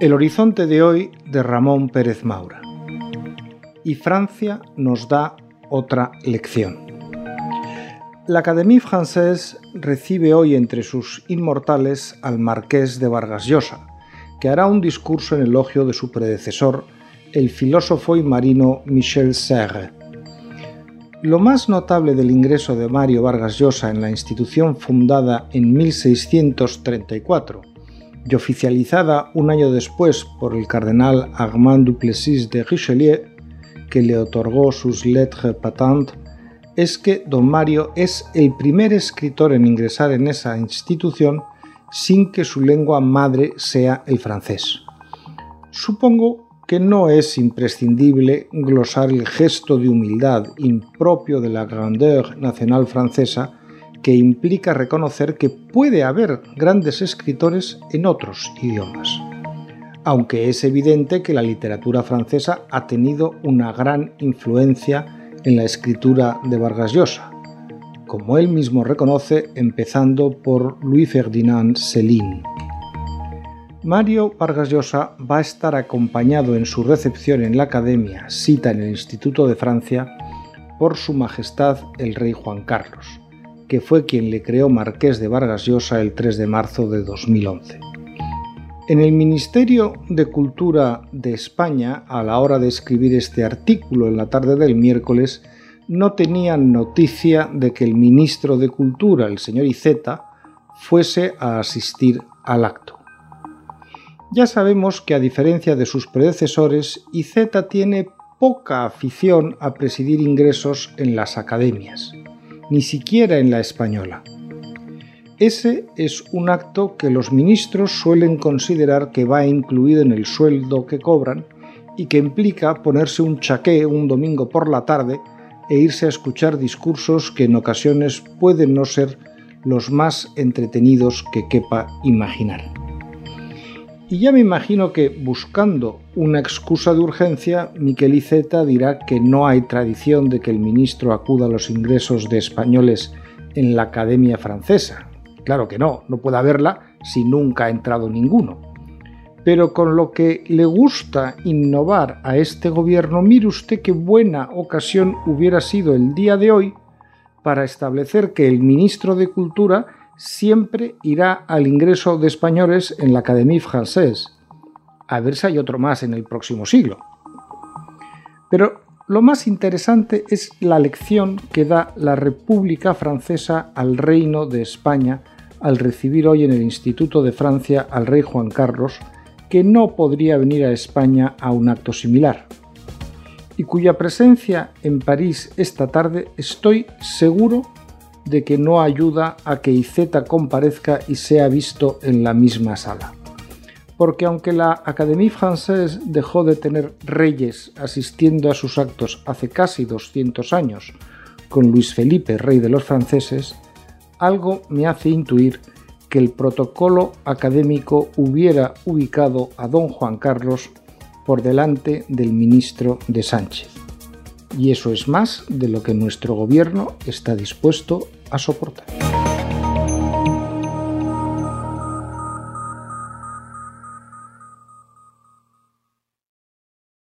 El horizonte de hoy de Ramón Pérez Maura. Y Francia nos da otra lección. La Académie Française recibe hoy entre sus inmortales al marqués de Vargas Llosa, que hará un discurso en elogio de su predecesor, el filósofo y marino Michel Serre. Lo más notable del ingreso de Mario Vargas Llosa en la institución fundada en 1634 y oficializada un año después por el cardenal Armand Duplessis de Richelieu, que le otorgó sus lettres patentes, es que don Mario es el primer escritor en ingresar en esa institución sin que su lengua madre sea el francés. Supongo que no es imprescindible glosar el gesto de humildad impropio de la grandeur nacional francesa que implica reconocer que puede haber grandes escritores en otros idiomas. Aunque es evidente que la literatura francesa ha tenido una gran influencia en la escritura de Vargas Llosa, como él mismo reconoce empezando por Louis Ferdinand Céline. Mario Vargas Llosa va a estar acompañado en su recepción en la Academia, cita en el Instituto de Francia, por Su Majestad el Rey Juan Carlos, que fue quien le creó Marqués de Vargas Llosa el 3 de marzo de 2011. En el Ministerio de Cultura de España, a la hora de escribir este artículo en la tarde del miércoles, no tenían noticia de que el ministro de Cultura, el señor Iceta, fuese a asistir al acto. Ya sabemos que a diferencia de sus predecesores, Iceta tiene poca afición a presidir ingresos en las academias, ni siquiera en la española. Ese es un acto que los ministros suelen considerar que va incluido en el sueldo que cobran y que implica ponerse un chaqué un domingo por la tarde e irse a escuchar discursos que en ocasiones pueden no ser los más entretenidos que quepa imaginar. Y ya me imagino que, buscando una excusa de urgencia, Miquel Iceta dirá que no hay tradición de que el ministro acuda a los ingresos de españoles en la Academia Francesa. Claro que no, no puede haberla si nunca ha entrado ninguno pero con lo que le gusta innovar a este gobierno, mire usted qué buena ocasión hubiera sido el día de hoy para establecer que el ministro de Cultura siempre irá al ingreso de españoles en la Académie Française. A ver si hay otro más en el próximo siglo. Pero lo más interesante es la lección que da la República Francesa al Reino de España al recibir hoy en el Instituto de Francia al rey Juan Carlos, que no podría venir a España a un acto similar, y cuya presencia en París esta tarde estoy seguro de que no ayuda a que Iceta comparezca y sea visto en la misma sala. Porque aunque la Académie Française dejó de tener reyes asistiendo a sus actos hace casi 200 años, con Luis Felipe, rey de los franceses, algo me hace intuir que el protocolo académico hubiera ubicado a don Juan Carlos por delante del ministro de Sánchez. Y eso es más de lo que nuestro gobierno está dispuesto a soportar.